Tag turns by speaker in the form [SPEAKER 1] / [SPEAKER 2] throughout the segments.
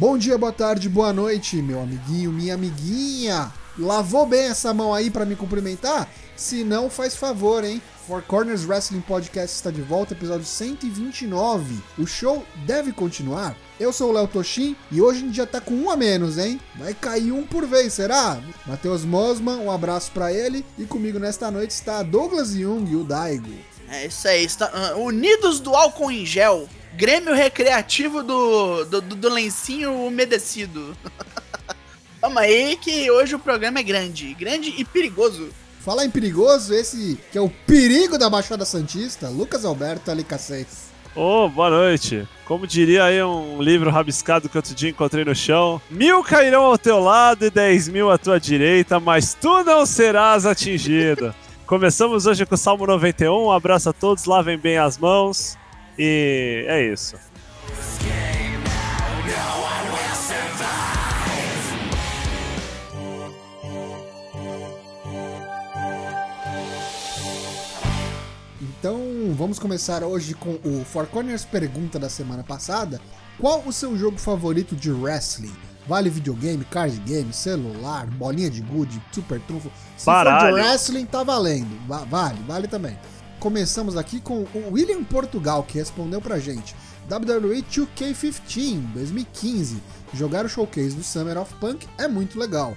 [SPEAKER 1] Bom dia, boa tarde, boa noite, meu amiguinho, minha amiguinha. Lavou bem essa mão aí para me cumprimentar? Se não, faz favor, hein? Four Corners Wrestling Podcast está de volta, episódio 129. O show deve continuar. Eu sou o Léo Toshin e hoje a gente já tá com um a menos, hein? Vai cair um por vez, será? Matheus Mosman, um abraço para ele. E comigo nesta noite está Douglas Jung e o Daigo.
[SPEAKER 2] É isso aí, está, uh, unidos do álcool em gel. Grêmio recreativo do, do, do lencinho umedecido. Vamos aí que hoje o programa é grande, grande e perigoso.
[SPEAKER 1] Falar em perigoso, esse que é o perigo da Baixada Santista, Lucas Alberto LK6.
[SPEAKER 3] Ô, oh, boa noite. Como diria aí um livro rabiscado que outro dia encontrei no chão: Mil cairão ao teu lado e dez mil à tua direita, mas tu não serás atingido. Começamos hoje com o Salmo 91. Um abraço a todos, lavem bem as mãos. E é isso.
[SPEAKER 1] Então vamos começar hoje com o Four Corners pergunta da semana passada. Qual o seu jogo favorito de wrestling? Vale videogame, card game, celular, bolinha de gude, super trunfo. Se
[SPEAKER 3] Baralho.
[SPEAKER 1] for de wrestling, tá valendo. Va vale, vale também. Começamos aqui com o William Portugal, que respondeu pra gente. WWE 2K15 2015. Jogar o showcase do Summer of Punk é muito legal.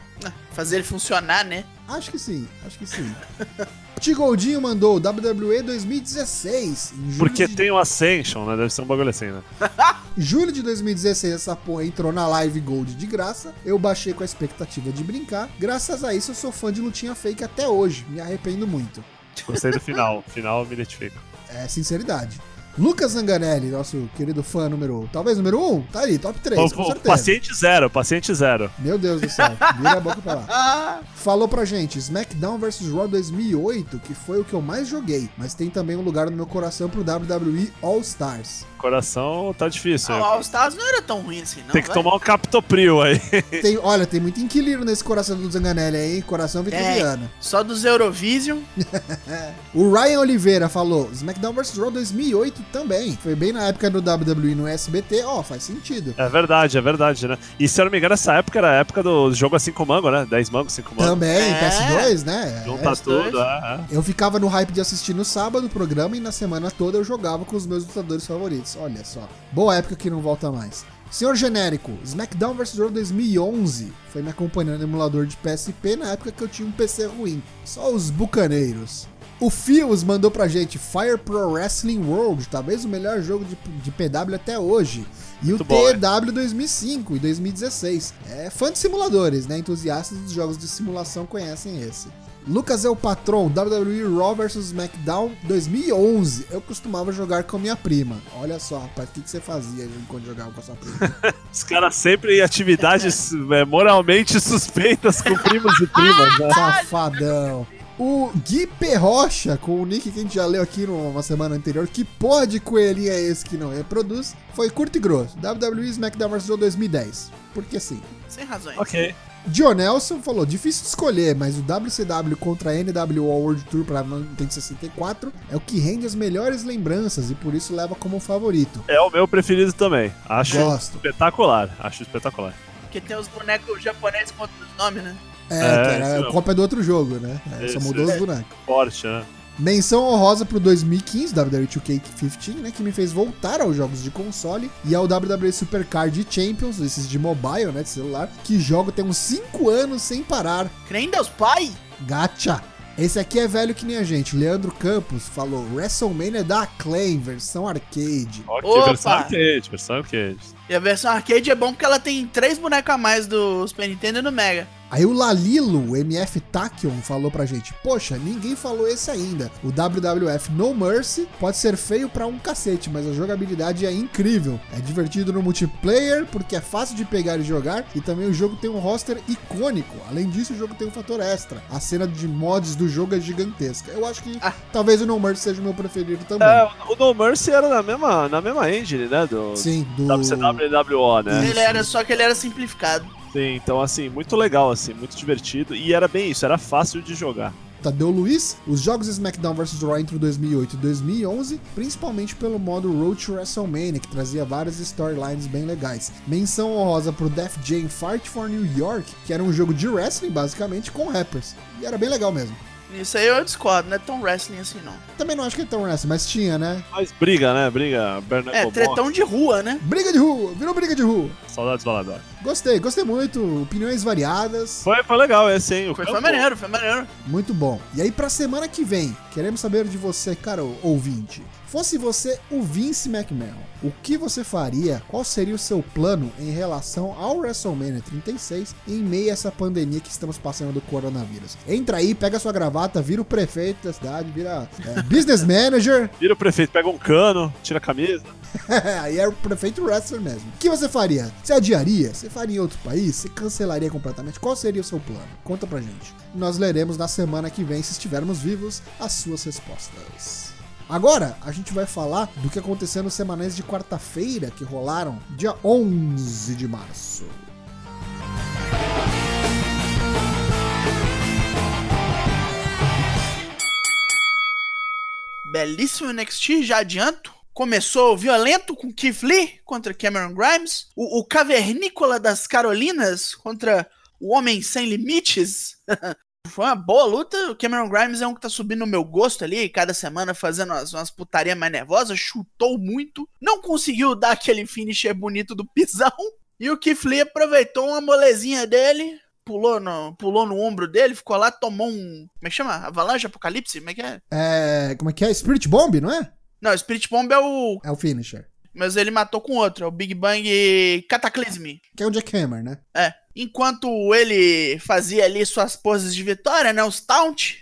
[SPEAKER 2] Fazer ele funcionar, né?
[SPEAKER 1] Acho que sim, acho que sim. Tigoldinho mandou WWE 2016.
[SPEAKER 3] Porque
[SPEAKER 1] de...
[SPEAKER 3] tem o Ascension, né? Deve ser um bagulho assim, né?
[SPEAKER 1] Julho de 2016, essa porra entrou na Live Gold de graça. Eu baixei com a expectativa de brincar. Graças a isso, eu sou fã de lutinha fake até hoje. Me arrependo muito.
[SPEAKER 3] Gostei do final. final me identifico.
[SPEAKER 1] É sinceridade. Lucas Zanganelli, nosso querido fã número. Talvez número 1? Um, tá ali, top 3, o, com certeza.
[SPEAKER 3] Paciente zero, paciente zero.
[SPEAKER 1] Meu Deus do céu, vira a boca pra lá. Falou pra gente: SmackDown vs Raw 2008, que foi o que eu mais joguei, mas tem também um lugar no meu coração pro WWE All Stars.
[SPEAKER 3] Coração tá difícil.
[SPEAKER 2] O All Stars não era tão ruim assim, não.
[SPEAKER 3] Tem que
[SPEAKER 2] vai?
[SPEAKER 3] tomar um Captopril aí.
[SPEAKER 1] Tem, olha, tem muito inquilino nesse coração do Zanganelli aí, coração vitoriano.
[SPEAKER 2] É, só dos Eurovision.
[SPEAKER 1] o Ryan Oliveira falou: SmackDown vs Raw 2008 também. Foi bem na época do WWE no SBT, ó, oh, faz sentido.
[SPEAKER 3] É verdade, é verdade, né? E se eu não me engano, essa época era a época do jogo a 5 mango, né? 10 mango, 5 mango.
[SPEAKER 1] Também, é. PS2, né?
[SPEAKER 3] Junta
[SPEAKER 1] é.
[SPEAKER 3] tudo, é,
[SPEAKER 1] é. Eu ficava no hype de assistir no sábado o programa e na semana toda eu jogava com os meus lutadores favoritos. Olha só. Boa época que não volta mais. Senhor Genérico, SmackDown vs. Raw 2011 foi me acompanhando no emulador de PSP na época que eu tinha um PC ruim. Só os bucaneiros. O Fios mandou pra gente Fire Pro Wrestling World, talvez o melhor jogo de, de PW até hoje. E
[SPEAKER 3] Muito
[SPEAKER 1] o
[SPEAKER 3] bom,
[SPEAKER 1] TW 2005 e 2016. É fã de simuladores, né? Entusiastas dos jogos de simulação conhecem esse. Lucas é o patrão, WWE Raw vs SmackDown 2011. Eu costumava jogar com minha prima. Olha só, rapaz, o que, que você fazia quando jogava com a sua prima?
[SPEAKER 3] Os caras sempre em atividades é, moralmente suspeitas com primos e primas, né?
[SPEAKER 1] Safadão. O Gui Perrocha, com o nick que a gente já leu aqui numa semana anterior, que porra de coelhinho é esse que não reproduz, foi curto e grosso. WWE SmackDown vs. 2010. Porque sim.
[SPEAKER 2] Sem razões.
[SPEAKER 3] Ok.
[SPEAKER 1] Dionelson falou, difícil de escolher, mas o WCW contra a NWO World Tour para Nintendo 64 é o que rende as melhores lembranças e por isso leva como favorito.
[SPEAKER 3] É o meu preferido também. Acho
[SPEAKER 1] Gosto.
[SPEAKER 3] espetacular. Acho espetacular.
[SPEAKER 2] Porque tem os bonecos japoneses com outros nomes, né?
[SPEAKER 1] É,
[SPEAKER 3] É,
[SPEAKER 1] que era
[SPEAKER 3] isso
[SPEAKER 1] a cópia do outro jogo, né? É, só mudou os bonecos.
[SPEAKER 3] Forte, né?
[SPEAKER 1] Menção honrosa pro 2015, WWE 2K15, né? Que me fez voltar aos jogos de console e ao WWE Supercard Champions, esses de mobile, né? De celular, que jogo tem uns 5 anos sem parar.
[SPEAKER 2] Crê em Deus Pai?
[SPEAKER 1] Gacha! Esse aqui é velho que nem a gente. Leandro Campos falou WrestleMania da Acclaim, versão arcade.
[SPEAKER 3] Ok,
[SPEAKER 2] Opa!
[SPEAKER 3] versão arcade, versão arcade.
[SPEAKER 2] E a versão arcade é bom porque ela tem três bonecos a mais do Super Nintendo e do Mega.
[SPEAKER 1] Aí o Lalilo, o MF Tachyon, falou pra gente: Poxa, ninguém falou esse ainda. O WWF No Mercy pode ser feio pra um cacete, mas a jogabilidade é incrível. É divertido no multiplayer porque é fácil de pegar e jogar, e também o jogo tem um roster icônico. Além disso, o jogo tem um fator extra. A cena de mods do jogo é gigantesca. Eu acho que
[SPEAKER 2] Ah.
[SPEAKER 1] talvez o No Mercy seja o meu preferido também.
[SPEAKER 3] É, o No Mercy era na mesma, na mesma engine, né? Do
[SPEAKER 1] Sim, do.
[SPEAKER 3] WCW e WO, né?
[SPEAKER 2] Ele era só que ele era simplificado.
[SPEAKER 3] Sim, então assim, muito legal, assim, muito divertido. E era bem isso, era fácil de jogar.
[SPEAKER 1] Tadeu Luiz, os jogos SmackDown vs Raw entre 2008 e 2011, principalmente pelo modo Road to WrestleMania, que trazia várias storylines bem legais. Menção honrosa pro Def Jam Fight for New York, que era um jogo de wrestling basicamente com rappers. E era bem legal mesmo.
[SPEAKER 2] Isso aí eu discordo, não é tão wrestling assim não.
[SPEAKER 1] Também não acho que é tão wrestling, mas tinha, né?
[SPEAKER 3] Mas briga, né? Briga. Bernardo
[SPEAKER 2] É, tretão de rua, né?
[SPEAKER 1] Briga de rua, virou briga de rua.
[SPEAKER 3] Saudades Valador.
[SPEAKER 1] Gostei, gostei muito. Opiniões variadas.
[SPEAKER 3] Foi, foi legal esse, hein? O
[SPEAKER 2] Foi, foi maneiro, foi maneiro.
[SPEAKER 1] Muito bom. E aí, pra semana que vem, queremos saber de você, cara, ouvinte. Fosse você o Vince McMahon, o que você faria? Qual seria o seu plano em relação ao WrestleMania 36 em meio a essa pandemia que estamos passando do coronavírus? Entra aí, pega sua gravata, vira o prefeito da cidade, vira é, business manager.
[SPEAKER 3] Vira o prefeito, pega um cano, tira a camisa.
[SPEAKER 1] aí é o prefeito wrestler mesmo. O que você faria? Você adiaria? Você faria em outro país? Você cancelaria completamente? Qual seria o seu plano? Conta pra gente. Nós leremos na semana que vem, se estivermos vivos, as suas respostas. Agora, a gente vai falar do que aconteceu nos semanais de quarta-feira que rolaram dia 11 de março.
[SPEAKER 2] Belíssimo NXT, já adianto. Começou violento com Keith Lee contra Cameron Grimes. O, o cavernícola das Carolinas contra o Homem Sem Limites. Foi uma boa luta. O Cameron Grimes é um que tá subindo no meu gosto ali, cada semana fazendo umas, umas putaria mais nervosas. Chutou muito. Não conseguiu dar aquele finisher bonito do pisão. E o Keith Lee aproveitou uma molezinha dele. Pulou no, pulou no ombro dele, ficou lá, tomou um. Como é que chama? Avalanche Apocalipse? Como é que é?
[SPEAKER 1] É. Como é que é? Spirit Bomb, não é?
[SPEAKER 2] Não, Spirit Bomb é o.
[SPEAKER 1] É o finisher.
[SPEAKER 2] Mas ele matou com outro, é o Big Bang Cataclysm.
[SPEAKER 1] Que é o Jack Hammer, né?
[SPEAKER 2] É. Enquanto ele fazia ali suas poses de vitória, né? Os taunt,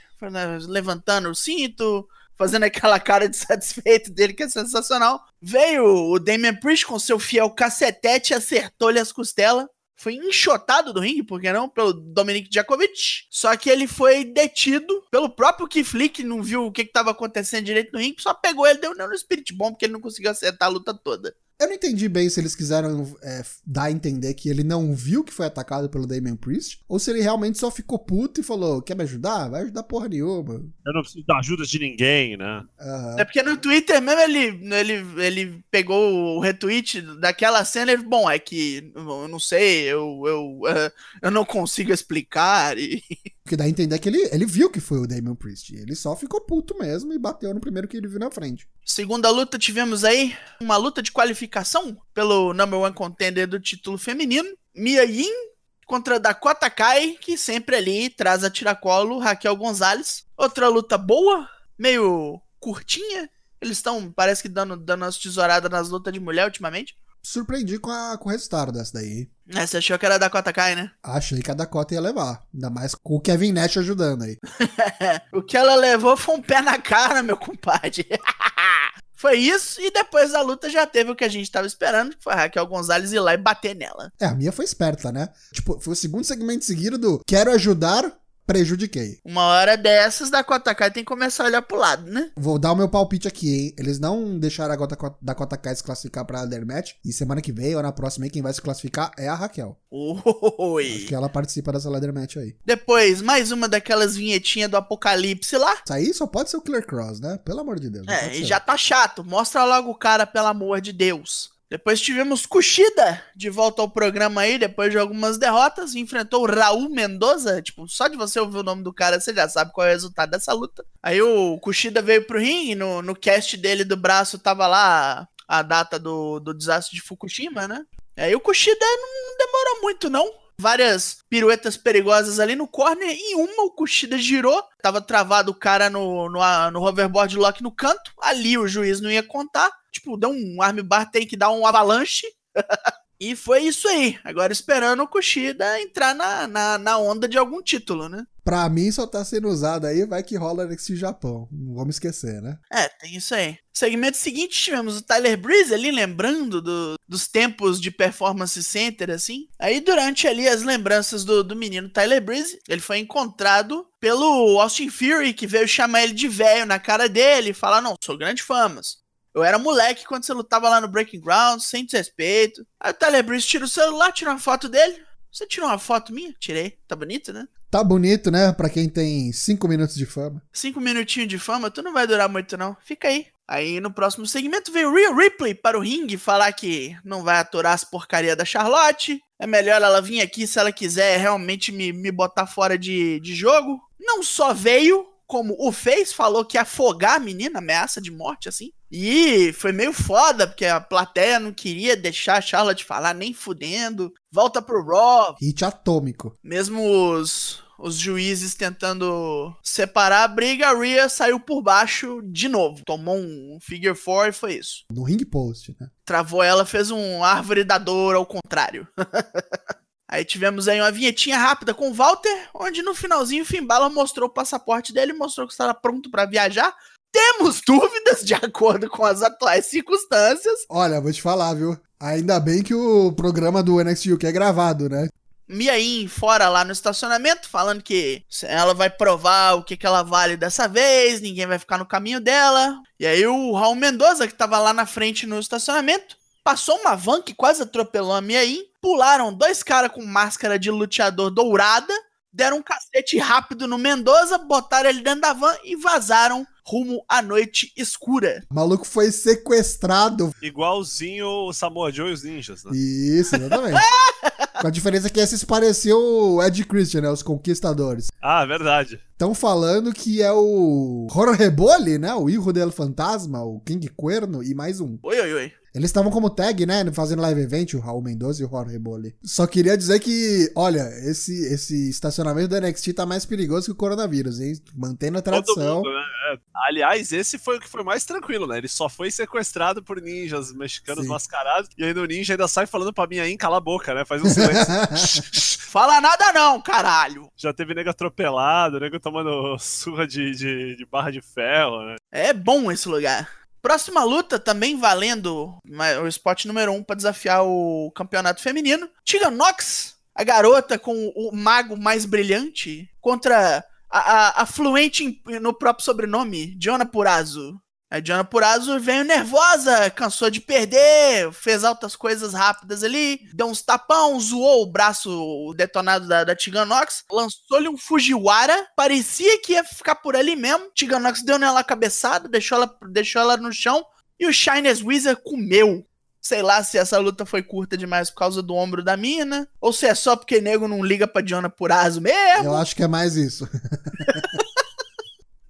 [SPEAKER 2] levantando o cinto, fazendo aquela cara de satisfeito dele que é sensacional. Veio o Damian Priest com seu fiel cacetete e acertou-lhe as costelas. Foi enxotado do ringue, por que não? Pelo Dominic Djokovic. Só que ele foi detido pelo próprio Lee, que não viu o que estava acontecendo direito no ringue, só pegou ele deu no Spirit Bomb, porque ele não conseguiu acertar a luta toda.
[SPEAKER 1] Eu não entendi bem se eles quiseram é, dar a entender que ele não viu que foi atacado pelo Damian Priest, ou se ele realmente só ficou puto e falou: quer me ajudar? Vai ajudar porra nenhuma.
[SPEAKER 3] Eu não preciso da ajuda de ninguém, né?
[SPEAKER 1] Aham.
[SPEAKER 2] É porque no Twitter mesmo ele, ele, ele pegou o retweet daquela cena e ele, bom, é que eu não sei, eu, eu, eu não consigo explicar. E...
[SPEAKER 1] Porque dá a entender que ele, ele viu que foi o Damian Priest. Ele só ficou puto mesmo e bateu no primeiro que ele viu na frente.
[SPEAKER 2] Segunda luta, tivemos aí uma luta de qualificação pelo number one contender do título feminino. Mia Yin contra Dakota Kai, que sempre ali traz a tiracolo Raquel Gonzalez. Outra luta boa, meio curtinha. Eles estão, parece que dando, dando as tesouradas nas lutas de mulher ultimamente.
[SPEAKER 1] Surpreendi com, a- com o resultado dessa daí.
[SPEAKER 2] É, você achou que era Dakota Kai, né?
[SPEAKER 1] Achei que a Dakota ia levar. Ainda mais com o Kevin Nash ajudando aí.
[SPEAKER 2] o que ela levou foi um pé na cara, meu compadre. foi isso, e depois da luta já teve o que a gente tava esperando, que foi a Raquel Gonzalez ir lá e bater nela.
[SPEAKER 1] É, a minha foi esperta, né? Tipo, foi o segundo segmento seguido do quero ajudar, prejudiquei.
[SPEAKER 2] Uma hora dessas, Dakota Kai tem que começar a olhar pro lado, né?
[SPEAKER 1] Vou dar o meu palpite aqui, hein? Eles não deixaram a Dakota, Dakota Kai se classificar pra Ladder Match. E semana que vem ou na próxima quem vai se classificar é a Raquel. Acho
[SPEAKER 2] Oi.
[SPEAKER 1] que ela participa dessa Ladder Match aí.
[SPEAKER 2] Depois, mais uma daquelas vinhetinhas do Apocalipse lá.
[SPEAKER 1] Isso aí só pode ser o Killer Cross, né? Pelo amor de Deus.
[SPEAKER 2] É, e já tá chato. Mostra logo o cara, pelo amor de Deus. Depois tivemos Kushida de volta ao programa aí, depois de algumas derrotas. Enfrentou o Raul Mendoza. Tipo, só de você ouvir o nome do cara, você já sabe qual é o resultado dessa luta. Aí o Kushida veio pro ringue, no, no cast dele do braço tava lá a data do, do desastre de Fukushima, né? Aí o não, não demorou muito, não. Várias piruetas perigosas ali no corner. Em uma, o Kushida girou. Tava travado o cara no, no, no hoverboard lock no canto. Ali o juiz não ia contar. Tipo, deu um armbar, tem que dar um avalanche. e foi isso aí. Agora esperando o Kushida entrar na, na, na onda de algum título, né?
[SPEAKER 1] Pra mim só tá sendo usado aí, vai que rola nesse Japão. Não vamos esquecer, né?
[SPEAKER 2] É, tem isso aí. Segmento seguinte, tivemos o Tyler Breeze ali, lembrando do- dos tempos de performance center, assim. Aí, durante ali as lembranças do, do menino Tyler Breeze, ele foi encontrado pelo Austin Fury, que veio chamar ele de velho na cara dele e falar: Não, sou grande famas. Eu era moleque quando você lutava lá no Breaking Ground, sem desrespeito. Aí o Breeze tira o celular, tira uma foto dele. Você tirou uma foto minha? Tirei. Tá bonito, né?
[SPEAKER 1] Tá bonito, né? Pra quem tem cinco minutos de fama.
[SPEAKER 2] Cinco minutinhos de fama, tu não vai durar muito, não. Fica aí. Aí no próximo segmento veio Rhea Ripley para o ringue falar que não vai aturar as porcaria da Charlotte. É melhor ela vir aqui se ela quiser realmente me, me botar fora de, de jogo. Não só veio, como o fez, falou que ia afogar a menina, ameaça de morte, assim. E foi meio foda, porque a plateia não queria deixar a Charlotte falar nem fudendo. Volta pro Raw.
[SPEAKER 1] Hit atômico.
[SPEAKER 2] Mesmo os, os juízes tentando separar a briga, a Rhea saiu por baixo de novo. Tomou um figure four e foi isso.
[SPEAKER 1] No ring post, né?
[SPEAKER 2] Travou ela, fez um árvore da dor ao contrário. Aí tivemos aí uma vinhetinha rápida com o Walter, onde no finalzinho o Finn Balor mostrou o passaporte dele, mostrou que estava pronto para viajar. Temos dúvidas de acordo com as atuais circunstâncias.
[SPEAKER 1] Olha, vou te falar, viu? Ainda bem que o programa do NXT UK é gravado, né?
[SPEAKER 2] Mia In fora lá no estacionamento, falando que ela vai provar o que, que ela vale dessa vez, ninguém vai ficar no caminho dela. E aí o Raul Mendoza, que tava lá na frente no estacionamento, passou uma van que quase atropelou a Mia In, pularam dois caras com máscara de luteador dourada, deram um cacete rápido no Mendoza, botaram ele dentro da van e vazaram rumo à noite escura.
[SPEAKER 1] O maluco foi sequestrado.
[SPEAKER 3] Igualzinho o Samoa Joe e os ninjas, né?
[SPEAKER 1] Isso, exatamente. Com a diferença que esse se pareceu o Ed Christian, né? Os Conquistadores.
[SPEAKER 3] Ah, verdade.
[SPEAKER 1] Estão falando que é o Jorge Bolli, né? O Hijo del Fantasma, o King Cuerno e mais um.
[SPEAKER 2] Oi, oi, oi.
[SPEAKER 1] Eles estavam como tag, né? Fazendo live event, o Raul Mendoza e o Jorge Bolli. Só queria dizer que, olha, esse, esse estacionamento do NXT tá mais perigoso que o coronavírus, hein? Mantendo a tradição.
[SPEAKER 3] Todo mundo, né? É. Aliás, esse foi o que foi mais tranquilo, né? Ele só foi sequestrado por ninjas mexicanos
[SPEAKER 1] Sim.
[SPEAKER 3] mascarados. E aí o ninja ainda sai falando pra mim aí, cala a boca, né? Faz um silêncio.
[SPEAKER 2] Fala nada não, caralho.
[SPEAKER 3] Já teve nego atropelado, nego tomando surra de, de, de barra de ferro, né?
[SPEAKER 2] É bom esse lugar. Próxima luta, também valendo o spot número 1 um para desafiar o campeonato feminino. Tegan Nox, a garota com o mago mais brilhante, contra a, a, a fluente no próprio sobrenome, Diona Purazo. A Diona Purazo veio nervosa, cansou de perder, fez altas coisas rápidas ali, deu uns tapão, zoou o braço detonado da, da Tegan Nox, lançou-lhe um Fujiwara, parecia que ia ficar por ali mesmo. Tegan Nox deu nela a cabeçada, deixou ela, deixou ela no chão e o Shines Wizard comeu. Sei lá se essa luta foi curta demais por causa do ombro da mina, ou se é só porque nego não liga pra Diona Purazo mesmo.
[SPEAKER 1] Eu acho que é mais isso.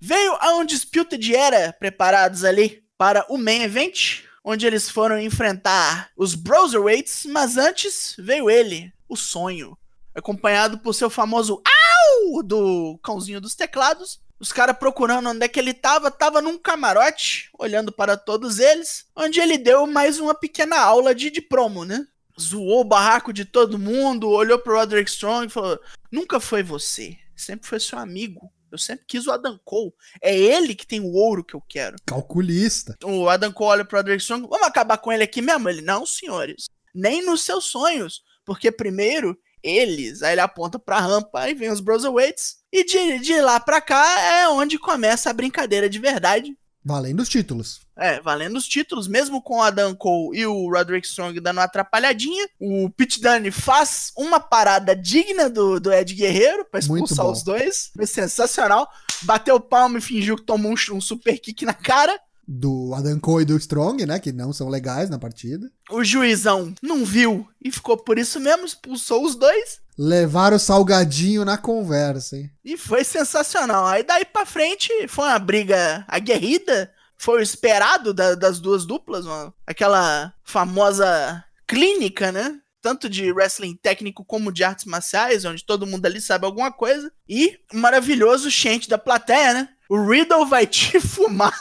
[SPEAKER 2] Veio a Undisputed Era preparados ali para o main event, onde eles foram enfrentar os Broserweights, mas antes veio ele, o sonho, acompanhado por seu famoso AU do cãozinho dos teclados. Os caras procurando onde é que ele tava, tava num camarote, olhando para todos eles, onde ele deu mais uma pequena aula de, de promo, né? Zoou o barraco de todo mundo, olhou pro Roderick Strong e falou: Nunca foi você, sempre foi seu amigo. Eu sempre quis o Adam Cole. É ele que tem o ouro que eu quero.
[SPEAKER 1] Calculista.
[SPEAKER 2] O Adam Cole olha pro Roderick Strong. Vamos acabar com ele aqui mesmo? Ele, não, senhores. Nem nos seus sonhos. Porque primeiro, eles. Aí ele aponta pra rampa, aí vem os Broserweights. E de, de lá pra cá é onde começa a brincadeira de verdade.
[SPEAKER 1] Valendo os títulos.
[SPEAKER 2] É, valendo os títulos, mesmo com o Adam Cole e o Roderick Strong dando uma atrapalhadinha, o Pete Dunne faz uma parada digna do, do Ed Guerreiro pra expulsar os dois. Foi sensacional. Bateu o palmo e fingiu que tomou um, um super kick na cara.
[SPEAKER 1] Do Adam Cole e do Strong, né? Que não são legais na partida.
[SPEAKER 2] O juizão não viu e ficou por isso mesmo, expulsou os dois.
[SPEAKER 1] Levaram o salgadinho na conversa, hein?
[SPEAKER 2] E foi sensacional. Aí daí pra frente foi uma briga aguerrida. Foi o esperado da- das duas duplas. uma- aquela famosa clínica, né? Tanto de wrestling técnico como de artes marciais, onde todo mundo ali sabe alguma coisa. E o maravilhoso chante da plateia, né? O Riddle vai te fumar.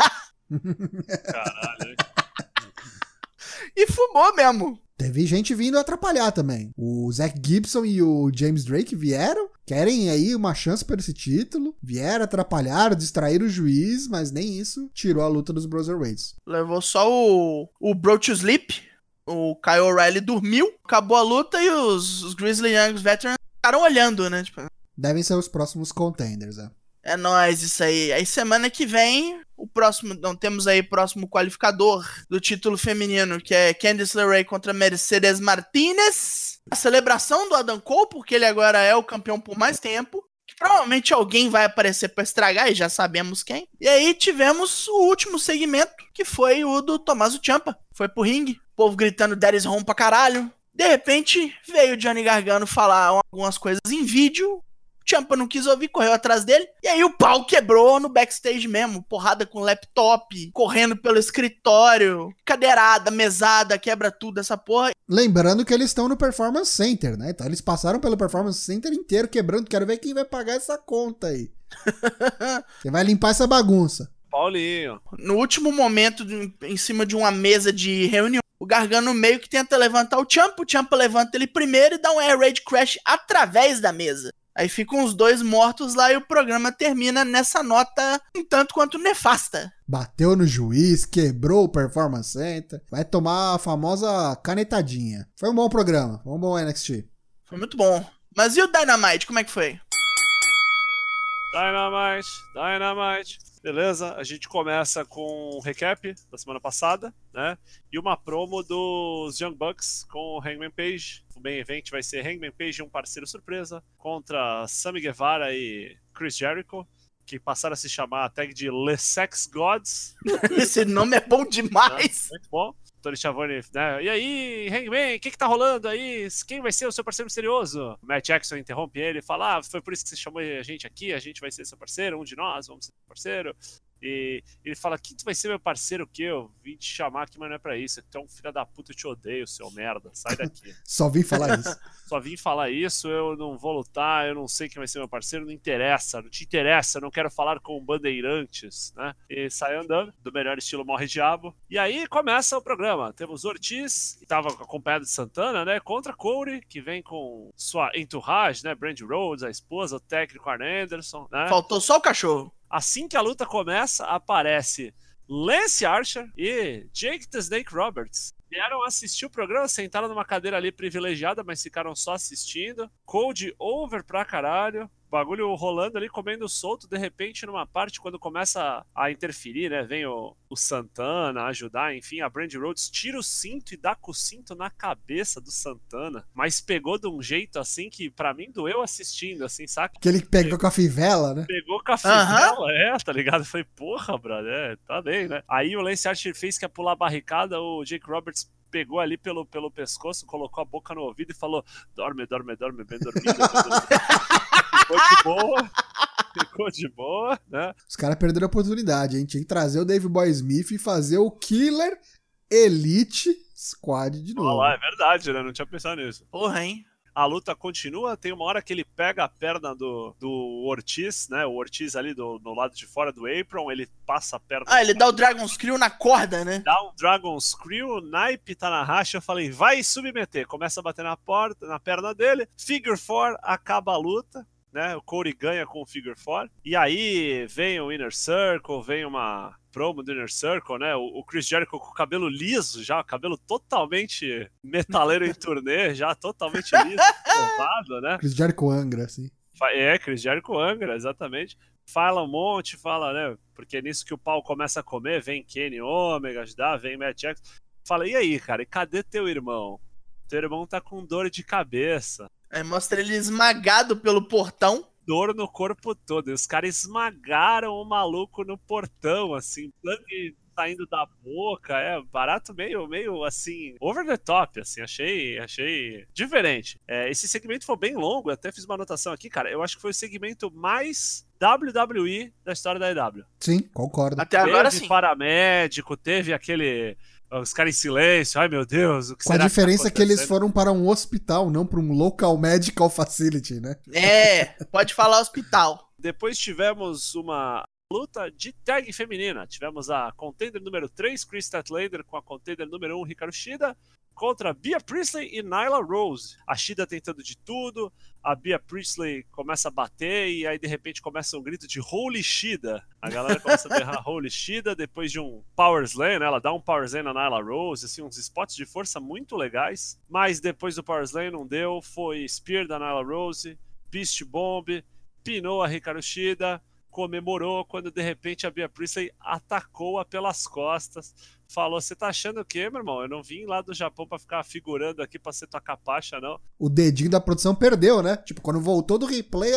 [SPEAKER 3] Caralho.
[SPEAKER 2] E fumou mesmo.
[SPEAKER 1] Teve gente vindo atrapalhar também. O Zack Gibson e o James Drake vieram, querem aí uma chance para esse título. Vieram atrapalhar, distrair o juiz, mas nem isso tirou a luta dos Broserweights.
[SPEAKER 2] Levou só o, o Bro to Sleep. O Kyle O'Reilly dormiu, acabou a luta e os, os Grizzly Young Veterans ficaram olhando, né? Tipo,
[SPEAKER 1] Devem ser os próximos contenders, né?
[SPEAKER 2] é nóis isso aí. Aí semana que vem, o próximo. Não, temos aí próximo qualificador do título feminino, que é Candice LeRae contra Mercedes Martinez. A celebração do Adam Cole, porque ele agora é o campeão por mais tempo. Provavelmente alguém vai aparecer pra estragar e já sabemos quem. E aí tivemos o último segmento, que foi o do Tommaso Ciampa. Foi pro ringue, o povo gritando Daddy's Home pra caralho. De repente, veio o Johnny Gargano falar algumas coisas em vídeo. Champa não quis ouvir, correu atrás dele. E aí o pau quebrou no backstage mesmo. Porrada com laptop, correndo pelo escritório, cadeirada, mesada, quebra tudo essa porra.
[SPEAKER 1] Lembrando que eles estão no Performance Center, né? Então eles passaram pelo Performance Center inteiro quebrando. Quero ver quem vai pagar essa conta aí. quem vai limpar essa bagunça?
[SPEAKER 3] Paulinho.
[SPEAKER 2] No último momento, em cima de uma mesa de reunião, o Gargano meio que tenta levantar o Champa, o Champa levanta ele primeiro e dá um Air Raid Crash através da mesa. Aí ficam os dois mortos lá e o programa termina nessa nota um tanto quanto nefasta.
[SPEAKER 1] Bateu no juiz, quebrou o Performance Center. Vai tomar a famosa canetadinha. Foi um bom programa, foi um bom NXT.
[SPEAKER 2] Foi muito bom. Mas e o Dynamite, como é que foi?
[SPEAKER 3] Dynamite, Dynamite. Beleza, a gente começa com um recap da semana passada, né? E uma promo dos Young Bucks com o Hangman Page. O main event vai ser Hangman Page e um parceiro surpresa contra Sammy Guevara e Chris Jericho, que passaram a se chamar a tag de Le Sex Gods.
[SPEAKER 2] Esse nome é bom demais!
[SPEAKER 3] É, muito bom. Tony Schiavone, né? E aí, Hangman, o que que tá rolando aí? Quem vai ser o seu parceiro misterioso? O Matt Jackson interrompe ele e fala: Ah, foi por isso que você chamou a gente aqui, a gente vai ser seu parceiro, um de nós, vamos ser seu parceiro. E ele fala: Quem tu vai ser meu parceiro que eu vim te chamar aqui, mas não é pra isso. Tu é um filho da puta, eu te odeio, seu merda. Sai daqui.
[SPEAKER 1] Só vim falar isso.
[SPEAKER 3] Só vim falar isso, eu não vou lutar, eu não sei quem vai ser meu parceiro, não interessa, não te interessa, não quero falar com bandeirantes, né? E sai andando, do melhor estilo Morre Diabo. E aí começa o programa. Temos Ortiz, que tava acompanhado de Santana, né? Contra Corey, que vem com sua entourage, né? Brand Rhodes, a esposa, o técnico Arn Anderson, né?
[SPEAKER 2] Faltou só o cachorro.
[SPEAKER 3] Assim que a luta começa, aparece Lance Archer e Jake the Snake Roberts. Vieram assistir o programa, sentaram numa cadeira ali privilegiada, mas ficaram só assistindo. Cold over pra caralho bagulho rolando ali, comendo solto, de repente, numa parte, quando começa a interferir, né? Vem o, o Santana ajudar, enfim, a Brand Rhodes tira o cinto e dá com o cinto na cabeça do Santana. Mas pegou de um jeito assim que, para mim, doeu assistindo, assim, saca?
[SPEAKER 1] Que ele pegou com a fivela, né?
[SPEAKER 3] Pegou com a fivela, é, tá ligado? Foi, porra, brother, é, tá bem, né? Aí o Lance Archer fez que ia pular a barricada, o Jake Roberts pegou ali pelo, pelo pescoço, colocou a boca no ouvido e falou: dorme, dorme, dorme, bem dormido. Bem dormido. Ficou de boa. Ficou de boa, né?
[SPEAKER 1] Os caras perderam a oportunidade, hein? Tinha que trazer o Dave Boy Smith e fazer o Killer Elite Squad de novo.
[SPEAKER 3] Olha lá, é verdade, né? Não tinha pensado nisso.
[SPEAKER 2] Porra, hein?
[SPEAKER 3] a luta continua. Tem uma hora que ele pega a perna do, do Ortiz, né? O Ortiz ali do, do lado de fora do apron, ele passa a perna.
[SPEAKER 2] Ah, ele dá o Dragon Screw na corda, né?
[SPEAKER 3] Dá um Dragon Screw, o naipe tá na racha. Eu falei, vai submeter. Começa a bater na porta, na perna dele. Figure 4, acaba a luta. Né, o Corey ganha com o Figure 4. E aí vem o Inner Circle, vem uma promo do Inner Circle, né? O, o Chris Jericho com o cabelo liso já, cabelo totalmente metaleiro em turnê, já totalmente liso, provado, né?
[SPEAKER 1] Chris Jericho Angra, assim.
[SPEAKER 3] É, Chris Jericho Angra, exatamente. Fala um monte, fala, né? Porque é nisso que o pau começa a comer, vem Kenny Omega, ajudar, vem Matt Jackson. Fala, e aí, cara, e cadê teu irmão? Teu irmão tá com dor de cabeça.
[SPEAKER 2] Aí mostra ele esmagado pelo portão.
[SPEAKER 3] Dor no corpo todo. E os caras esmagaram o maluco no portão, assim, sangue saindo da boca, é barato meio, meio assim, over the top, assim, achei, achei diferente. É, esse segmento foi bem longo, eu até fiz uma anotação aqui, cara, eu acho que foi o segmento mais WWE da história da EW.
[SPEAKER 1] Sim, concordo.
[SPEAKER 2] Até agora
[SPEAKER 3] teve
[SPEAKER 2] sim.
[SPEAKER 3] paramédico, teve aquele os caras em silêncio, ai meu Deus, o que
[SPEAKER 1] Com a diferença
[SPEAKER 3] que,
[SPEAKER 1] que,
[SPEAKER 3] tá
[SPEAKER 1] eles
[SPEAKER 3] acontecendo?
[SPEAKER 1] foram para um hospital, não para um local medical facility, né?
[SPEAKER 2] É, pode falar hospital.
[SPEAKER 3] Depois tivemos uma luta de tag feminina. Tivemos a contender número 3, Chris Statlander, com a contender número 1, Hikaru Shida, contra Bia Priestley e Nyla Rose. A Shida tentando de tudo, a Bia Priestley começa a bater e aí de repente começa um grito de Holy Shida. A galera começa a berrar Holy Shida depois de um Power Slam, né? Ela dá um Power Slam na Nyla Rose, assim, uns spots de força muito legais. Mas depois do Power Slam não deu, foi Spear da Nyla Rose, Beast Bomb, pinou a Hikaru Shida, comemorou quando de repente a Bia Priestley atacou-a pelas costas. Falou: Você tá achando o quê, meu irmão? Eu não vim lá do Japão pra ficar figurando aqui pra ser tua capacha, não.
[SPEAKER 1] O dedinho da produção perdeu, né? Tipo, quando voltou do replay,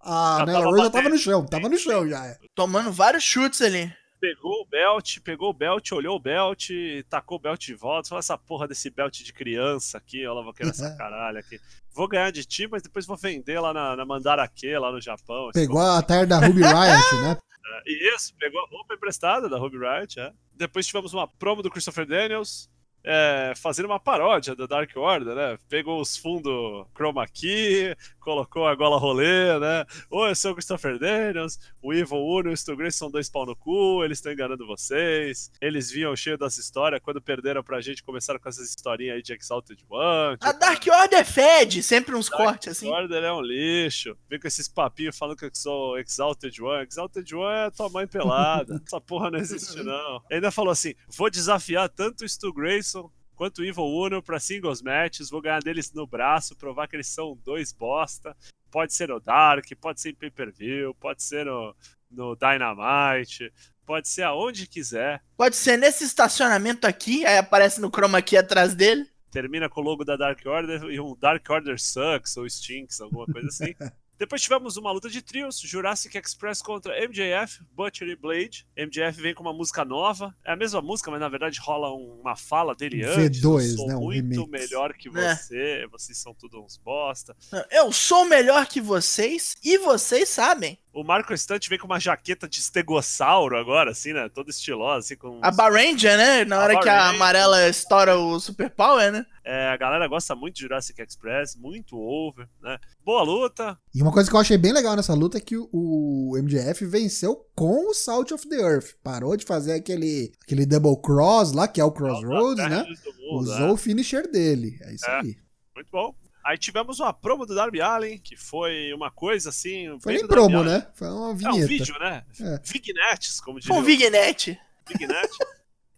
[SPEAKER 1] a Nella
[SPEAKER 3] tava
[SPEAKER 1] Rose já tava no chão. Tava no chão já. é.
[SPEAKER 2] Tomando vários chutes ali.
[SPEAKER 3] Pegou o belt, pegou o belt, olhou o belt, tacou o belt de volta. Falou: Essa porra desse belt de criança aqui, lá vou querer essa caralho aqui. Vou ganhar de ti, mas depois vou vender lá na, na Mandarake, lá no Japão.
[SPEAKER 1] Pegou a tire da Ruby Riot, né?
[SPEAKER 3] É, Isso, pegou a roupa emprestada da Ruby Riot, é. Depois tivemos uma promo do Christopher Daniels, é, fazendo uma paródia da Dark Order, né? Pegou os fundos chroma key, colocou a gola rolê, né? Oi, eu sou o Christopher Daniels, o Evil Uno e o Stu Grace são dois pau no cu, eles estão enganando vocês. Eles vinham cheio das histórias, quando perderam pra gente, começaram com essas historinhas aí de Exalted One.
[SPEAKER 2] A
[SPEAKER 3] tipo,
[SPEAKER 2] Dark Order fede, sempre uns cortes assim.
[SPEAKER 3] Order é um lixo. Vem com esses papinhos falando que eu sou Exalted One. Exalted One é tua mãe pelada. Essa porra não existe, não. Ele ainda falou assim: vou desafiar tanto o Stu Grayson quanto o Evil Uno pra singles matches, vou ganhar deles no braço, provar que eles são dois bosta. Pode ser no Dark, pode ser em pay-per-view, pode ser no, no Dynamite, pode ser aonde quiser.
[SPEAKER 2] Pode ser nesse estacionamento aqui, aí aparece no chroma aqui atrás dele.
[SPEAKER 3] termina com o logo da Dark Order e um Dark Order Sucks ou Stinks, alguma coisa assim. Depois tivemos uma luta de trios, Jurassic Express contra MJF, Butcher e Blade. MJF vem com uma música nova. É a mesma música, mas na verdade rola um- uma fala dele antes.
[SPEAKER 1] V2,
[SPEAKER 3] eu sou
[SPEAKER 1] né, um
[SPEAKER 3] muito
[SPEAKER 1] remix.
[SPEAKER 3] melhor que
[SPEAKER 2] É.
[SPEAKER 3] você, vocês são tudo uns bosta.
[SPEAKER 2] Eu sou melhor que vocês e vocês sabem.
[SPEAKER 3] O Marco Stunt vem com uma jaqueta de estegossauro agora, assim, né? Toda estilosa, assim, com...
[SPEAKER 2] A Barranger, né? Na
[SPEAKER 3] A
[SPEAKER 2] hora que a amarela estoura o Super Power, né?
[SPEAKER 3] É, a galera gosta muito de Jurassic Express, muito over, né? Boa luta,
[SPEAKER 1] E uma coisa que eu achei bem legal nessa luta é que o- MJF venceu com o Salt of the Earth. Parou de fazer aquele, aquele double cross lá, que é o Crossroads, né?
[SPEAKER 3] do mundo,
[SPEAKER 1] Usou
[SPEAKER 3] né?
[SPEAKER 1] o finisher dele. É isso
[SPEAKER 3] É.
[SPEAKER 1] aí.
[SPEAKER 3] Muito bom. Aí tivemos uma promo do Darby Allen, que foi uma coisa assim.
[SPEAKER 1] Foi nem promo, né? Foi uma
[SPEAKER 3] É um
[SPEAKER 1] vinheta.
[SPEAKER 3] vídeo, né?
[SPEAKER 1] É.
[SPEAKER 3] Vignettes, como diria
[SPEAKER 2] Com
[SPEAKER 3] o
[SPEAKER 2] o Vignet.
[SPEAKER 3] Vignet.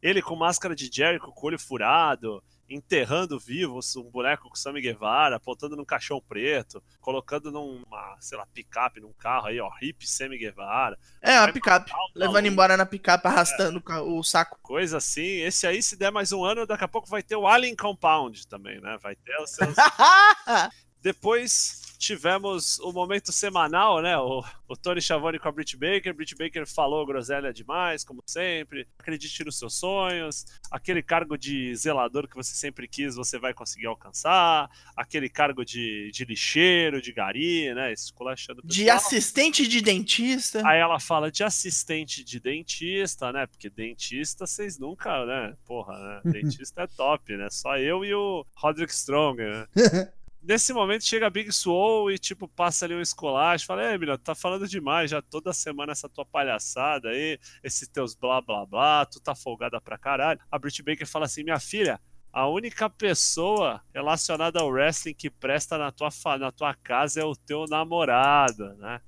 [SPEAKER 3] Ele com máscara de Jericho, com o olho furado, enterrando vivo um boneco com Sammy Guevara, apontando num caixão preto, colocando numa, sei lá, picape, num carro aí, ó, hip Sammy Guevara.
[SPEAKER 2] É, uma
[SPEAKER 3] Vai
[SPEAKER 2] picape. Levando embora na picape, arrastando o ca- o saco.
[SPEAKER 3] Coisa assim. Esse aí, se der mais um ano, daqui a pouco vai ter o Alien Compound também, né? Vai ter os seus Depois tivemos o momento semanal, né? O, o Tony Schiavone com a Britt Baker. Britt Baker falou groselha demais, como sempre. Acredite nos seus sonhos. Aquele cargo de zelador que você sempre quis, você vai conseguir alcançar. Aquele cargo de, de lixeiro, de gari, né? Esculachando
[SPEAKER 2] De assistente de dentista.
[SPEAKER 3] Aí ela fala de assistente de dentista, né? Porque dentista vocês nunca, né? Porra, né? Dentista é top, né? Só eu e o Roderick Strong, né? Nesse momento chega a Big Swole e, tipo, passa ali um esculacho. Fala, ei, menina, tá falando demais já toda semana essa tua palhaçada aí, esses teus blá blá blá, tu tá folgada pra caralho. A Britt Baker fala assim: minha filha, a única pessoa relacionada ao wrestling que presta na tua, na tua casa é o teu namorado, né?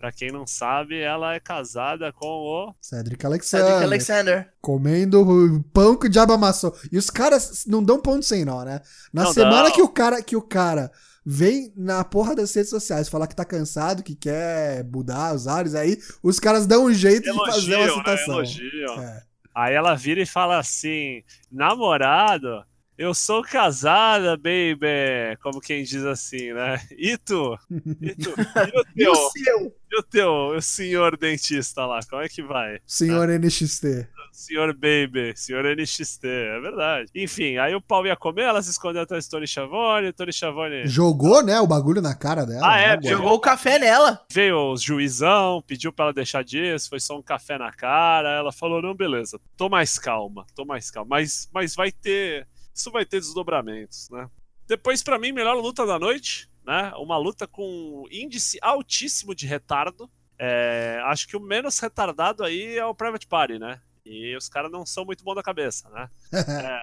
[SPEAKER 3] Pra quem não sabe, ela é casada com o.
[SPEAKER 1] Cedric
[SPEAKER 2] Cedric
[SPEAKER 1] Alexander.
[SPEAKER 2] Alexander.
[SPEAKER 1] Comendo o pão que o diabo amassou. E os caras não dão ponto sem nó, né? Na
[SPEAKER 3] Não
[SPEAKER 1] semana que o cara que o cara vem na porra das redes sociais falar que tá cansado, que quer mudar os ares aí, os caras dão um jeito de fazer uma
[SPEAKER 3] né?
[SPEAKER 1] citação.
[SPEAKER 3] Elogiam.
[SPEAKER 1] É.
[SPEAKER 3] Aí ela vira e fala assim: namorado, eu sou casada, baby. Como quem diz assim, né? E tu? E tu? E o
[SPEAKER 2] E o
[SPEAKER 3] teu?
[SPEAKER 2] seu?
[SPEAKER 3] E o teu, o senhor dentista lá? Como é que vai?
[SPEAKER 1] Senhor NXT.
[SPEAKER 3] Senhor Baby, senhor NXT, é verdade. Enfim, aí o pau ia comer, ela se escondeu atrás do Tony Schiavone, o Tony Schiavone
[SPEAKER 1] Jogou, né, o bagulho na cara dela.
[SPEAKER 3] Ah, é,
[SPEAKER 1] né,
[SPEAKER 3] jogou.
[SPEAKER 2] Jogou o café nela.
[SPEAKER 3] veio os juizão, pediu pra ela deixar disso, foi só um café na cara, ela falou, não, beleza, tô mais calma, tô mais calma, mas, mas vai ter, isso vai ter desdobramentos, né? Depois, pra mim, melhor luta da noite, né? Uma luta com índice altíssimo de retardo, É, acho que o menos retardado aí é o Private Party, né? E os caras não são muito bons da cabeça, né? É,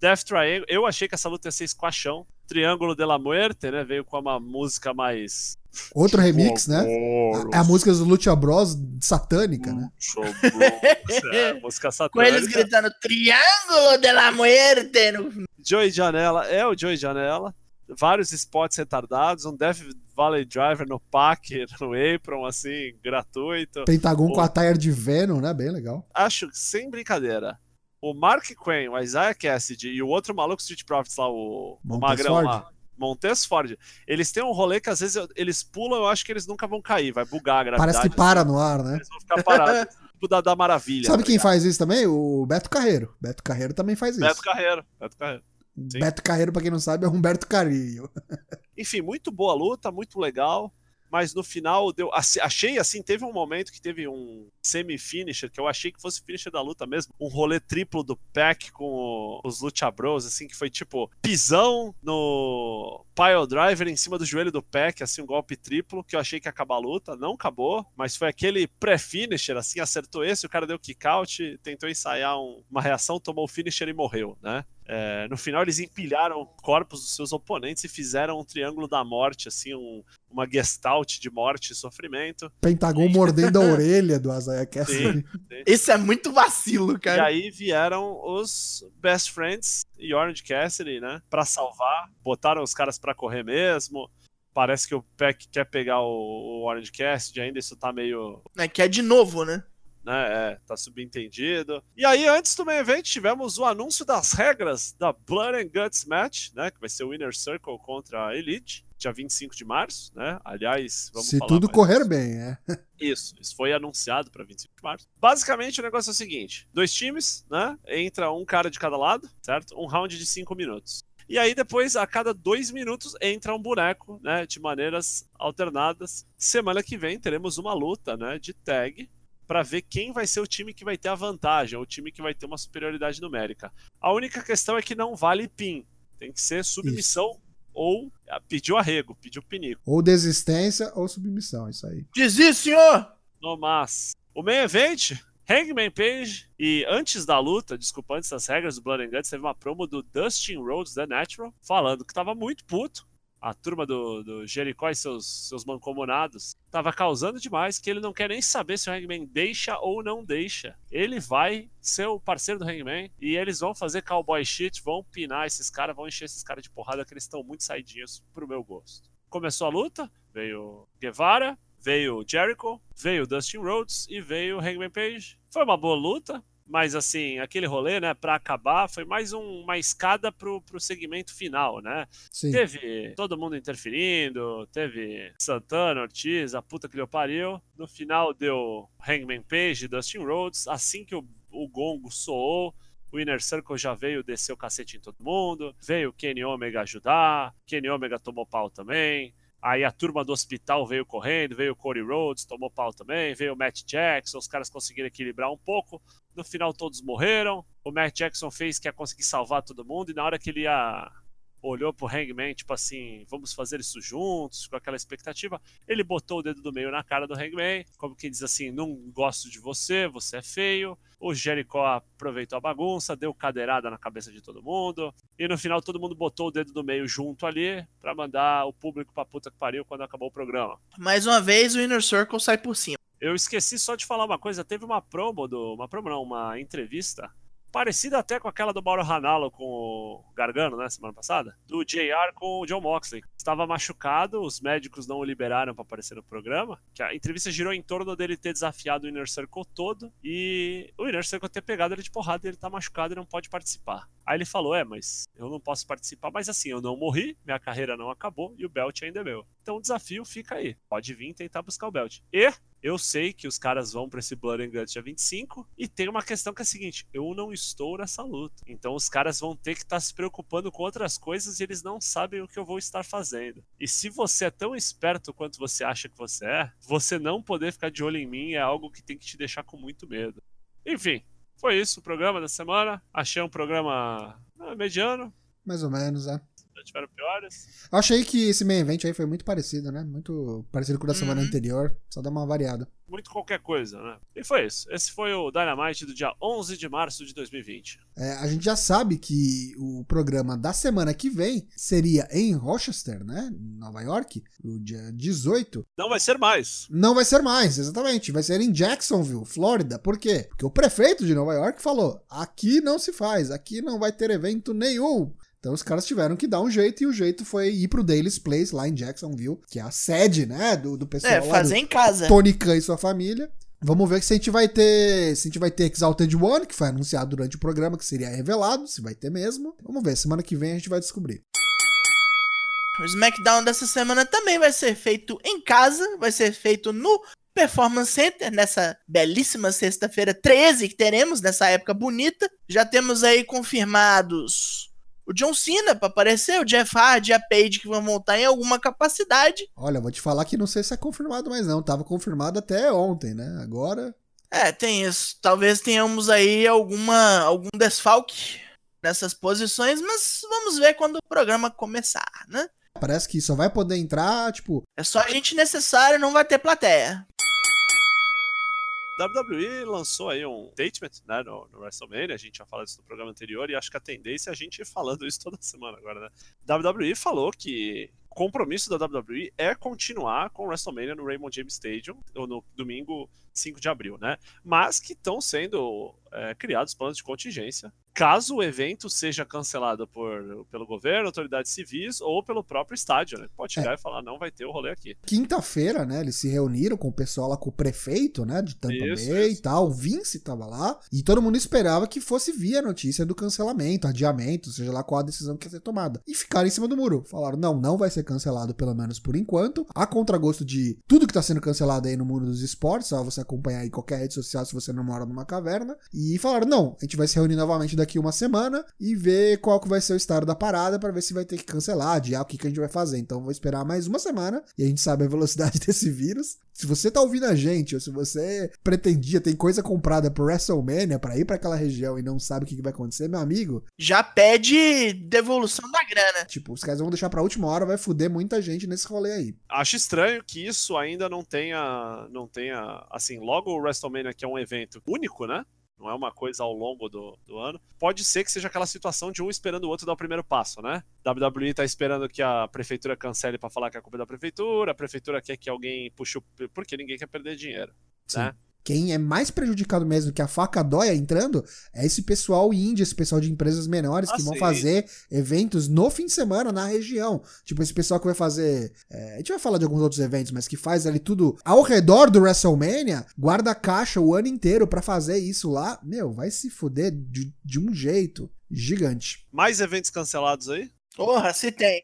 [SPEAKER 3] Death Triangle, eu achei que essa luta ia ser squashão. Triângulo de la Muerte, né? Veio com uma música mais.
[SPEAKER 1] Outro remix, né? É a música do Lucha Bros satânica, né?
[SPEAKER 3] é, música
[SPEAKER 2] Com eles
[SPEAKER 3] satânica.
[SPEAKER 2] gritando Triângulo de la Muerte. No...
[SPEAKER 3] Joey Janela é o Joey Janela. Vários spots retardados, um Death Valley Driver no pack, no apron, assim, gratuito.
[SPEAKER 1] Pentagon
[SPEAKER 3] O-
[SPEAKER 1] com a tire de Venom, né? Bem legal.
[SPEAKER 3] Acho que, sem brincadeira, o Mark Quinn, o Isaiah Cassidy e o outro maluco Street Profits lá, o, o Magrão lá, Montes Ford, eles têm um rolê que às vezes eu- eles pulam, eu acho que eles nunca vão cair, vai bugar a gravidade.
[SPEAKER 1] Parece que para no ar, né?
[SPEAKER 3] Eles vão ficar parados. tipo da, da maravilha.
[SPEAKER 1] Sabe
[SPEAKER 3] tá
[SPEAKER 1] quem
[SPEAKER 3] ligado?
[SPEAKER 1] faz isso também? O Beto Carreiro. Beto Carreiro também faz isso.
[SPEAKER 3] Beto Carreiro. Beto Carreiro. Sim.
[SPEAKER 1] Beto Carreiro, pra quem não sabe, é Humberto Carrillo.
[SPEAKER 3] Enfim, muito boa luta, muito legal. Mas no final deu. Achei assim, teve um momento que teve um semi-finisher, que eu achei que fosse o finisher da luta mesmo. Um rolê triplo do Pack com os Lucha Bros, assim, que foi tipo pisão no pile driver em cima do joelho do Pack, assim, um golpe triplo, que eu achei que ia acabar a luta. Não acabou, mas foi aquele pré-finisher, assim, acertou esse, o cara deu kick out, tentou ensaiar um- uma reação, tomou o finisher e morreu, né? É, no final eles empilharam corpos dos seus oponentes e fizeram um triângulo da morte, assim, um- uma gestalt de morte e sofrimento.
[SPEAKER 1] Pentagon mordendo a orelha do Isaiah Cassidy.
[SPEAKER 2] Esse é muito vacilo,
[SPEAKER 3] E
[SPEAKER 2] cara.
[SPEAKER 3] aí vieram os Best Friends e Orange Cassidy, né? Pra salvar. Botaram os caras pra correr mesmo. Parece que o Peck quer pegar o, o Orange Cassidy, ainda isso tá meio.
[SPEAKER 2] É que é de novo, né?
[SPEAKER 3] Né? É, tá subentendido. E aí, antes do main event, tivemos o anúncio das regras da Blood and Guts Match, né? Que vai ser o Winner Circle contra a Elite, dia 25 de março, né? Aliás, vamos
[SPEAKER 1] Se tudo correr
[SPEAKER 3] disso.
[SPEAKER 1] bem, é.
[SPEAKER 3] Isso, isso foi anunciado para 25 de março. Basicamente, o negócio é o seguinte: dois times, né? Entra um cara de cada lado, certo? Um round de cinco minutos. E aí, depois, a cada dois minutos, entra um boneco, né? De maneiras alternadas. Semana que vem teremos uma luta, né? De tag. Pra ver quem vai ser o time que vai ter a vantagem, ou o time que vai ter uma superioridade numérica. A única questão é que não vale pin. Tem que ser submissão ou ah, pediu arrego, pediu pinico.
[SPEAKER 1] Ou desistência ou submissão, isso aí.
[SPEAKER 2] Isso, senhor!
[SPEAKER 3] No mas. O main event, Hangman Page. E antes da luta, desculpa, antes das regras do Blood and Guts, teve uma promo do Dustin Rhodes, The Natural, falando que tava muito puto. A turma do, do Jericó e seus, seus mancomunados tava causando demais, que ele não quer nem saber se o Hangman deixa ou não deixa. Ele vai ser o parceiro do Hangman e eles vão fazer cowboy shit, vão pinar esses caras, vão encher esses caras de porrada que eles estão muito saidinhos pro meu gosto. Começou a luta, veio Guevara, veio Jericho, veio Dustin Rhodes e veio Hangman Page. Foi uma boa luta, mas assim, aquele rolê, né, pra acabar, foi mais um- uma escada pro, pro segmento final, né?
[SPEAKER 1] Sim.
[SPEAKER 3] Teve todo mundo interferindo, teve Santana, Ortiz, a puta que lhe pariu. No final deu Hangman Page Dustin Rhodes. Assim que o, o gongo soou, o Inner Circle já veio descer o cacete em todo mundo. Veio Kenny Omega ajudar. Kenny Omega tomou pau também. Aí a turma do hospital veio correndo, veio o Cody Rhodes, tomou pau também, veio o Matt Jackson, os caras conseguiram equilibrar um pouco. No final todos morreram. O Matt Jackson fez que ia conseguir salvar todo mundo, e na hora que ele ia olhou pro Hangman, tipo assim, vamos fazer isso juntos, com aquela expectativa. Ele botou o dedo do meio na cara do Hangman, como que diz assim, não gosto de você, você é feio. O Jericho aproveitou a bagunça, deu cadeirada na cabeça de todo mundo. E no final todo mundo botou o dedo do meio junto ali pra mandar o público pra puta que pariu quando acabou o programa.
[SPEAKER 2] Mais uma vez, o Inner Circle sai por cima.
[SPEAKER 3] Eu esqueci só de falar uma coisa, teve uma promo do, uma promo não, uma entrevista parecida até com aquela do Mauro Ranallo com o Gargano, né, semana passada, do JR com o John Moxley. Estava machucado, os médicos não o liberaram para aparecer no programa, que a entrevista girou em torno dele ter desafiado o Inner Circle todo e o Inner Circle ter pegado ele de porrada e ele tá machucado e não pode participar. Aí ele falou: "É, mas eu não posso participar, mas assim, eu não morri, minha carreira não acabou e o belt ainda é meu. Então o desafio fica aí. Pode vir tentar buscar o belt. E eu sei que os caras vão pra esse Blood and Guts dia 25 e tem uma questão que é a seguinte: eu não estou nessa luta. Então os caras vão ter que estar se preocupando com outras coisas e eles não sabem o que eu vou estar fazendo. E se você é tão esperto quanto você acha que você é, você não poder ficar de olho em mim é algo que tem que te deixar com muito medo. Enfim, foi isso o programa da semana. Achei um programa ah, mediano,
[SPEAKER 1] Mais ou menos, é.
[SPEAKER 3] Já tiveram piores.
[SPEAKER 1] Eu achei que esse main event aí foi muito parecido, né? Muito parecido com o da semana
[SPEAKER 2] Uhum.
[SPEAKER 1] anterior. Só dá uma variada.
[SPEAKER 3] Muito qualquer coisa, né? E foi isso. Esse foi o Dynamite do dia 11 de março de 2020.
[SPEAKER 1] É, a gente já sabe que o programa da semana que vem seria em Rochester, né? Nova York, no dia 18.
[SPEAKER 3] Não vai ser mais.
[SPEAKER 1] Não vai ser mais, exatamente. Vai ser em Jacksonville, Flórida. Por quê? Porque o prefeito de Nova York falou: aqui não se faz, aqui não vai ter evento nenhum. Então os caras tiveram que dar um jeito e o jeito foi ir pro Daily's Place lá em Jacksonville, que é a sede, né, do, do pessoal
[SPEAKER 2] É, fazer
[SPEAKER 1] do
[SPEAKER 2] em casa.
[SPEAKER 1] Tony Khan e sua família. Vamos ver se a gente vai ter. Se a gente vai ter Exalted One, que foi anunciado durante o programa, que seria revelado, se vai ter mesmo. Vamos ver, semana que vem a gente vai descobrir.
[SPEAKER 2] O SmackDown dessa semana também vai ser feito em casa, vai ser feito no Performance Center, nessa belíssima sexta-feira 13 que teremos, nessa época bonita. Já temos aí confirmados o John Cena para aparecer, o Jeff Hardy e a Paige que vão montar em alguma capacidade.
[SPEAKER 1] Olha, vou te falar que não sei se é confirmado mais não. Tava confirmado até ontem, né? Agora.
[SPEAKER 2] É, tem isso. Talvez tenhamos aí alguma algum desfalque nessas posições, mas vamos ver quando o programa começar, né?
[SPEAKER 1] Parece que só vai poder entrar, tipo.
[SPEAKER 2] É só gente necessária, não vai ter plateia.
[SPEAKER 3] WWE lançou aí um statement né, no, no, WrestleMania, a gente já falou isso no programa anterior, e acho que a tendência é a gente ir falando isso toda semana agora, né? WWE falou que o compromisso da WWE é continuar com o WrestleMania no Raymond James Stadium, ou no domingo 5 de abril, né? Mas que estão sendo é, criados planos de contingência caso o evento seja cancelado por, pelo governo, autoridades civis ou pelo próprio estádio, né? Pode chegar é. e falar, não vai ter o rolê aqui.
[SPEAKER 1] Quinta-feira, né, eles se reuniram com o pessoal lá, com o prefeito, né, de Tampa isso, Bay isso. e tal, o Vince tava lá, e todo mundo esperava que fosse via notícia do cancelamento, adiamento, seja lá qual a decisão que ia ser tomada. E ficaram em cima do muro. Falaram, não, não vai ser cancelado, pelo menos por enquanto. A contragosto de tudo que tá sendo cancelado aí no mundo dos esportes, só você acompanhar aí qualquer rede social se você não mora numa caverna. E falaram, não, a gente vai se reunir novamente daqui uma semana e ver qual que vai ser o estado da parada para ver se vai ter que cancelar, adiar o que, que a gente vai fazer. Então vou esperar mais uma semana e a gente sabe a velocidade desse vírus. Se você tá ouvindo a gente, ou se você pretendia, tem coisa comprada pro WrestleMania para ir para aquela região e não sabe o que, que vai acontecer, meu amigo.
[SPEAKER 2] Já pede devolução da grana.
[SPEAKER 1] Tipo, os caras vão deixar pra última hora, vai fuder muita gente nesse rolê aí.
[SPEAKER 3] Acho estranho que isso ainda não tenha. Não tenha. Assim, logo o WrestleMania, que é um evento único, né? Não é uma coisa ao longo do, do ano. Pode ser que seja aquela situação de um esperando o outro dar o primeiro passo, né? WWE tá esperando que a prefeitura cancele para falar que é culpa da prefeitura, a prefeitura quer que alguém puxe o. porque ninguém quer perder dinheiro, Sim. né?
[SPEAKER 1] Quem é mais prejudicado mesmo que a faca dóia entrando é esse pessoal indie, esse pessoal de empresas menores ah, que vão sim. fazer eventos no fim de semana na região. Tipo, esse pessoal que vai fazer. É, a gente vai falar de alguns outros eventos, mas que faz ali tudo ao redor do WrestleMania, guarda caixa o ano inteiro para fazer isso lá. Meu, vai se fuder de, de um jeito gigante.
[SPEAKER 3] Mais eventos cancelados aí?
[SPEAKER 2] Porra, se tem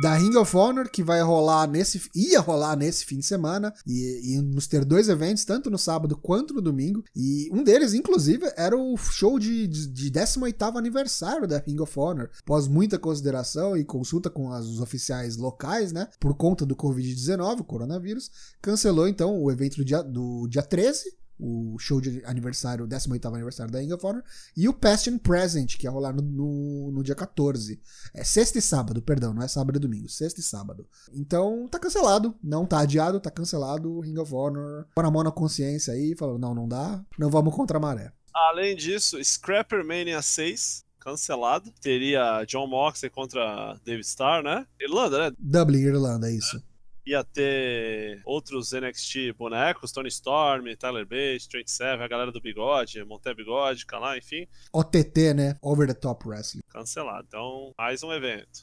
[SPEAKER 1] da Ring of Honor, que vai rolar nesse. ia rolar nesse fim de semana. E, nos ter dois eventos, tanto no sábado quanto no domingo. E um deles, inclusive, era o show de, de, de 18 aniversário da Ring of Honor. Após muita consideração e consulta com as, os oficiais locais, né? Por conta do Covid-19, o coronavírus, cancelou então o evento do dia, do dia 13 o show de aniversário, 18 aniversário da Ring of Honor, e o Past and Present, que ia rolar no, no, no, dia 14. É sexta e sábado, perdão, não é sábado e domingo, sexta e sábado. Então tá cancelado, não tá adiado, tá cancelado Ring of Honor. Põe a mão na consciência aí, falou, não, não dá, não vamos contra a maré.
[SPEAKER 3] Além disso, Scrapper Mania 6, cancelado. Teria John Moxley contra David Starr, né? Irlanda, né?
[SPEAKER 1] Dublin, Irlanda, é isso
[SPEAKER 3] ia ter outros NXT bonecos, Tony Storm, Tyler Bates, Trent Seven, a galera do Bigode, Monte Bigode, lá, enfim.
[SPEAKER 1] OTT, né? Over the Top Wrestling.
[SPEAKER 3] Cancelado. Então, mais um evento.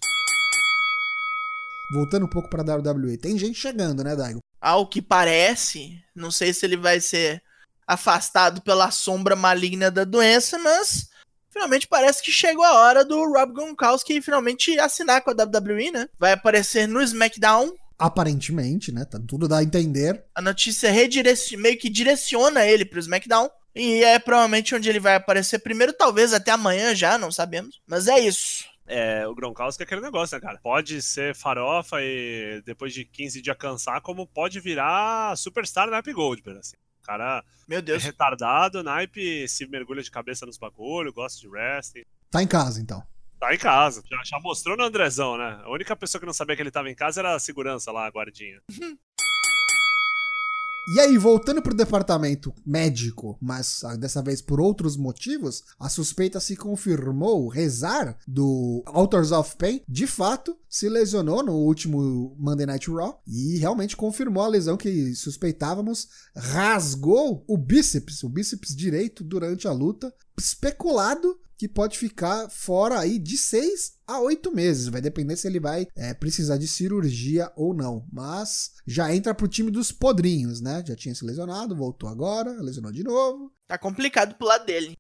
[SPEAKER 1] Voltando um pouco pra WWE, tem gente chegando, né, Daigo?
[SPEAKER 2] Ao que parece, não sei se ele vai ser afastado pela sombra maligna da doença, mas finalmente parece que chegou a hora do Rob Gronkowski finalmente assinar com a WWE, né? Vai aparecer no SmackDown
[SPEAKER 1] Aparentemente, né? Tá, tudo dá a entender.
[SPEAKER 2] A notícia redireciona, meio que direciona ele pro SmackDown. E é provavelmente onde ele vai aparecer primeiro, talvez até amanhã já, não sabemos. Mas é isso.
[SPEAKER 3] É, o Gronkowski é aquele negócio, né, cara? Pode ser farofa e depois de 15 dias cansar, como pode virar superstar naipe Goldberg, assim. O cara
[SPEAKER 2] Meu Deus.
[SPEAKER 3] é retardado, naipe se mergulha de cabeça nos bagulho, gosta de wrestling.
[SPEAKER 1] Tá em casa, então.
[SPEAKER 3] Tá em casa. Já, já mostrou no Andrezão, né? A única pessoa que não sabia que ele tava em casa era a segurança lá, a guardinha.
[SPEAKER 1] E aí, voltando pro departamento médico, mas ah, dessa vez por outros motivos, a suspeita se confirmou. Rezar do Authors of Pain, de fato, se lesionou no último Monday Night Raw e realmente confirmou a lesão que suspeitávamos. Rasgou o bíceps, o bíceps direito durante a luta. Especulado que pode ficar fora aí de 6 a 8 meses. Vai depender se ele vai é, precisar de cirurgia ou não. Mas já entra pro time dos podrinhos, né? Já tinha se lesionado, voltou agora, lesionou de novo.
[SPEAKER 2] Tá complicado pro lado dele.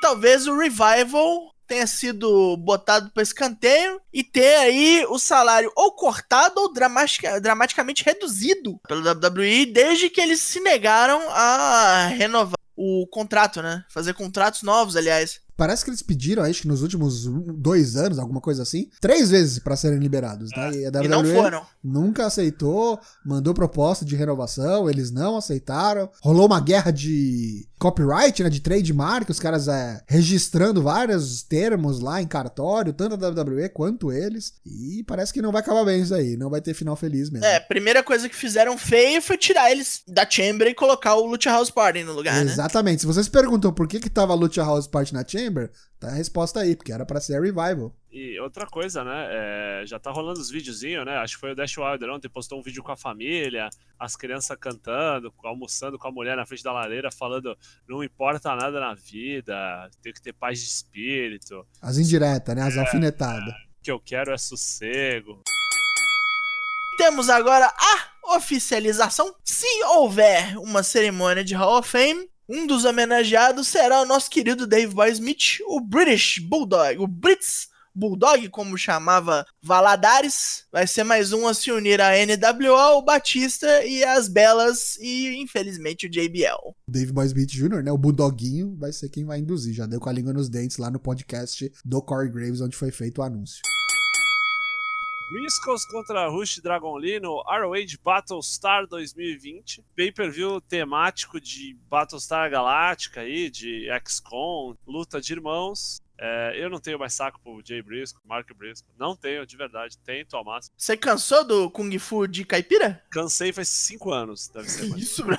[SPEAKER 2] Talvez o Revival tenha sido botado para escanteio e ter aí o salário ou cortado ou dramatica, dramaticamente reduzido pelo WWE desde que eles se negaram a renovar o contrato, né? Fazer contratos novos, aliás.
[SPEAKER 1] Parece que eles pediram, acho que nos últimos dois anos, alguma coisa assim, três vezes para serem liberados, tá?
[SPEAKER 2] E, a WWE e não foram.
[SPEAKER 1] Nunca aceitou, mandou proposta de renovação, eles não aceitaram. Rolou uma guerra de copyright, né? De trademark, os caras é, registrando vários termos lá em cartório, tanto a WWE quanto eles. E parece que não vai acabar bem isso aí, não vai ter final feliz mesmo.
[SPEAKER 2] É, a primeira coisa que fizeram feio foi tirar eles da Chamber e colocar o Lucha House Party no lugar,
[SPEAKER 1] Exatamente. né? Exatamente. Se vocês perguntam por que que tava Lucha House Party na Chamber, Chamber, tá a resposta aí, porque era para ser a Revival.
[SPEAKER 3] E outra coisa, né? É, já tá rolando os videozinhos, né? Acho que foi o Dash Wilder ontem, postou um vídeo com a família, as crianças cantando, almoçando com a mulher na frente da lareira, falando: não importa nada na vida, tem que ter paz de espírito.
[SPEAKER 1] As indiretas, né? As é, alfinetadas. É,
[SPEAKER 3] que eu quero é sossego.
[SPEAKER 2] Temos agora a oficialização. Se houver uma cerimônia de Hall of Fame, um dos homenageados será o nosso querido Dave Boy Smith, o British Bulldog, o Brits Bulldog, como chamava Valadares. Vai ser mais um a se unir à NWO, o Batista e as Belas e, infelizmente, o JBL.
[SPEAKER 1] Dave Boy Smith Jr., né? O Bulldoguinho vai ser quem vai induzir. Já deu com a língua nos dentes lá no podcast do Corey Graves, onde foi feito o anúncio.
[SPEAKER 3] Briscoes contra Rush Dragon Lee no ROH Battlestar 2020. Pay-per-view temático de Battlestar Galáctica aí, de XCOM, luta de irmãos. É, eu não tenho mais saco pro Jay Briscoe, Mark Briscoe. Não tenho, de verdade. Tento ao máximo.
[SPEAKER 2] Você cansou do Kung Fu de caipira?
[SPEAKER 3] Cansei faz cinco anos, deve ser.
[SPEAKER 2] Mais. Isso, bro.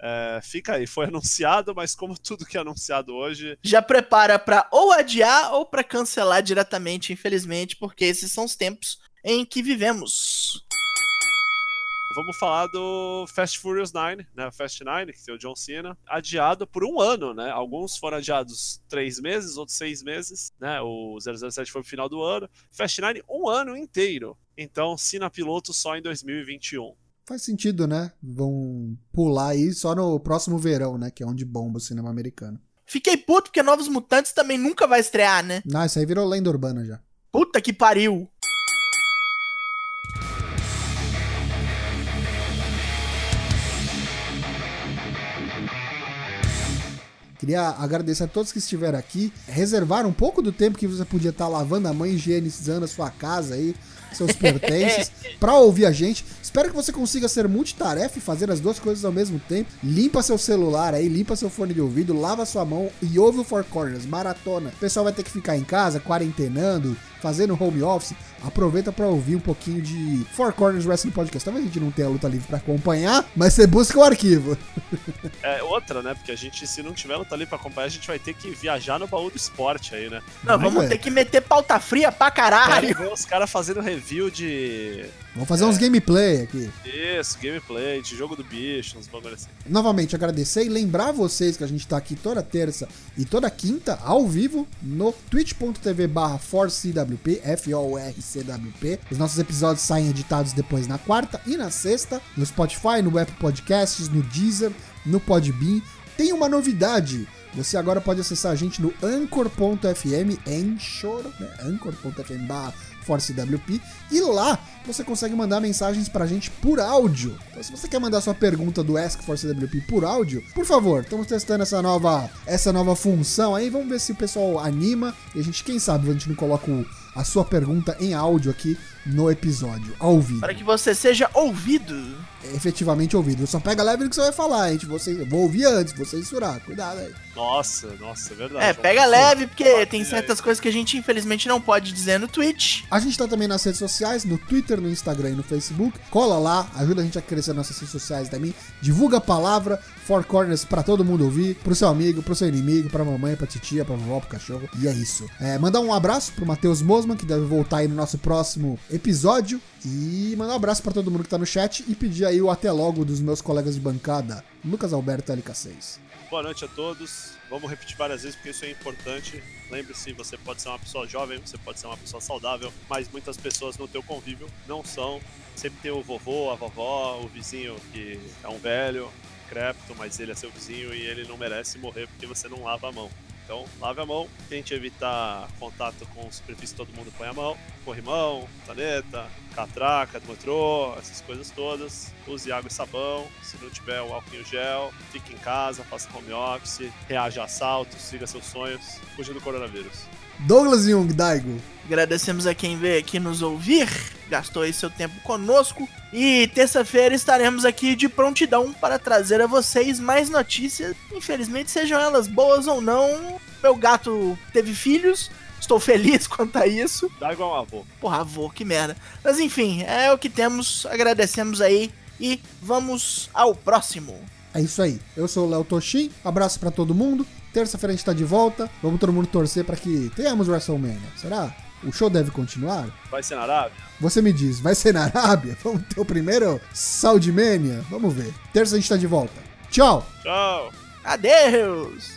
[SPEAKER 3] É, fica aí, foi anunciado, mas como tudo que é anunciado hoje.
[SPEAKER 2] Já prepara para ou adiar ou para cancelar diretamente, infelizmente, porque esses são os tempos em que vivemos.
[SPEAKER 3] Vamos falar do Fast Furious 9, né? Fast 9, que tem o John Cena, adiado por um ano, né? Alguns foram adiados três meses, outros seis meses, né? O 007 foi pro final do ano. Fast 9, um ano inteiro. Então, Cena piloto só em 2021.
[SPEAKER 1] Faz sentido, né? Vão pular aí só no próximo verão, né? Que é onde bomba o cinema americano.
[SPEAKER 2] Fiquei puto porque Novos Mutantes também nunca vai estrear, né?
[SPEAKER 1] Não, isso aí virou lenda urbana já.
[SPEAKER 2] Puta que pariu.
[SPEAKER 1] Queria agradecer a todos que estiveram aqui. Reservar um pouco do tempo que você podia estar lavando a mão, higienizando a sua casa aí, seus pertences, para ouvir a gente. Espero que você consiga ser multitarefa e fazer as duas coisas ao mesmo tempo. Limpa seu celular aí, limpa seu fone de ouvido, lava sua mão e ouve o Four Corners, maratona. O pessoal vai ter que ficar em casa, quarentenando, fazendo home office, aproveita para ouvir um pouquinho de Four Corners Wrestling Podcast. Talvez a gente não tenha a luta livre para acompanhar, mas você busca o arquivo.
[SPEAKER 3] É outra, né? Porque a gente, se não tiver luta livre pra acompanhar, a gente vai ter que viajar no baú do esporte aí, né?
[SPEAKER 2] Não, vamos é. ter que meter pauta fria pra caralho.
[SPEAKER 3] Quero ver os caras fazendo review de
[SPEAKER 1] Vamos fazer é. uns gameplay aqui.
[SPEAKER 3] Isso, gameplay, de jogo do bicho, uns bagulho assim.
[SPEAKER 1] Novamente, agradecer e lembrar vocês que a gente tá aqui toda terça e toda quinta, ao vivo, no twitch.tv barra ForCWP, F-O-R-C-W-P. Os nossos episódios saem editados depois na quarta e na sexta, no Spotify, no Apple Podcasts, no Deezer, no Podbean. Tem uma novidade. Você agora pode acessar a gente no anchor.fm, Anchor, né? anchor.fm barra ForceWP, e lá você consegue mandar mensagens pra gente por áudio. Então, se você quer mandar sua pergunta do Ask Force WP por áudio, por favor, estamos testando essa nova, essa nova função aí. Vamos ver se o pessoal anima e a gente, quem sabe, a gente não coloca o, a sua pergunta em áudio aqui no episódio, ao vivo.
[SPEAKER 2] Para que você seja ouvido.
[SPEAKER 1] Efetivamente ouvido. Só pega leve no que você vai falar, gente. Você, vou ouvir antes, vou censurar. Cuidado aí.
[SPEAKER 3] Nossa, nossa, é verdade.
[SPEAKER 2] É, pega leve, porque tem certas coisas que a gente infelizmente não pode dizer no Twitch.
[SPEAKER 1] A gente tá também nas redes sociais, no Twitter, no Instagram e no Facebook. Cola lá, ajuda a gente a crescer nas nossas redes sociais também. Divulga a palavra, Four Corners pra todo mundo ouvir, pro seu amigo, pro seu inimigo, pra mamãe, pra titia, pra vovó, pro cachorro. E é isso. É, mandar um abraço pro Matheus Mosman, que deve voltar aí no nosso próximo episódio. E mandar um abraço para todo mundo que tá no chat e pedir aí o até logo dos meus colegas de bancada, Lucas Alberto LK6.
[SPEAKER 3] Boa noite a todos. Vamos repetir várias vezes porque isso é importante. Lembre-se, você pode ser uma pessoa jovem, você pode ser uma pessoa saudável, mas muitas pessoas no teu convívio não são. Sempre tem o vovô, a vovó, o vizinho que é um velho, crépito, mas ele é seu vizinho e ele não merece morrer porque você não lava a mão. Então, lave a mão, tente evitar contato com superfície que todo mundo põe a mão, corrimão, caneta, catraca do metrô, essas coisas todas. Use água e sabão, se não tiver o álcool em gel, fique em casa, faça home office, reaja a assaltos, siga seus sonhos, fuja do coronavírus.
[SPEAKER 1] Douglas Jung, Daigo.
[SPEAKER 2] Agradecemos a quem veio aqui nos ouvir, gastou aí seu tempo conosco. E terça-feira estaremos aqui de prontidão para trazer a vocês mais notícias. Infelizmente, sejam elas boas ou não. Meu gato teve filhos, estou feliz quanto a isso.
[SPEAKER 3] Dá igual um avô.
[SPEAKER 2] Porra, avô, que merda. Mas enfim, é o que temos. Agradecemos aí e vamos ao próximo.
[SPEAKER 1] É isso aí. Eu sou o Léo Toshin. Abraço pra todo mundo. Terça-feira a gente tá de volta. Vamos todo mundo torcer pra que tenhamos WrestleMania. Será? O show deve continuar?
[SPEAKER 3] Vai ser na Arábia?
[SPEAKER 1] Você me diz, vai ser na Arábia? Vamos ter o primeiro Saudi Mania? Vamos ver. Terça a gente tá de volta. Tchau!
[SPEAKER 3] Tchau!
[SPEAKER 2] Adeus!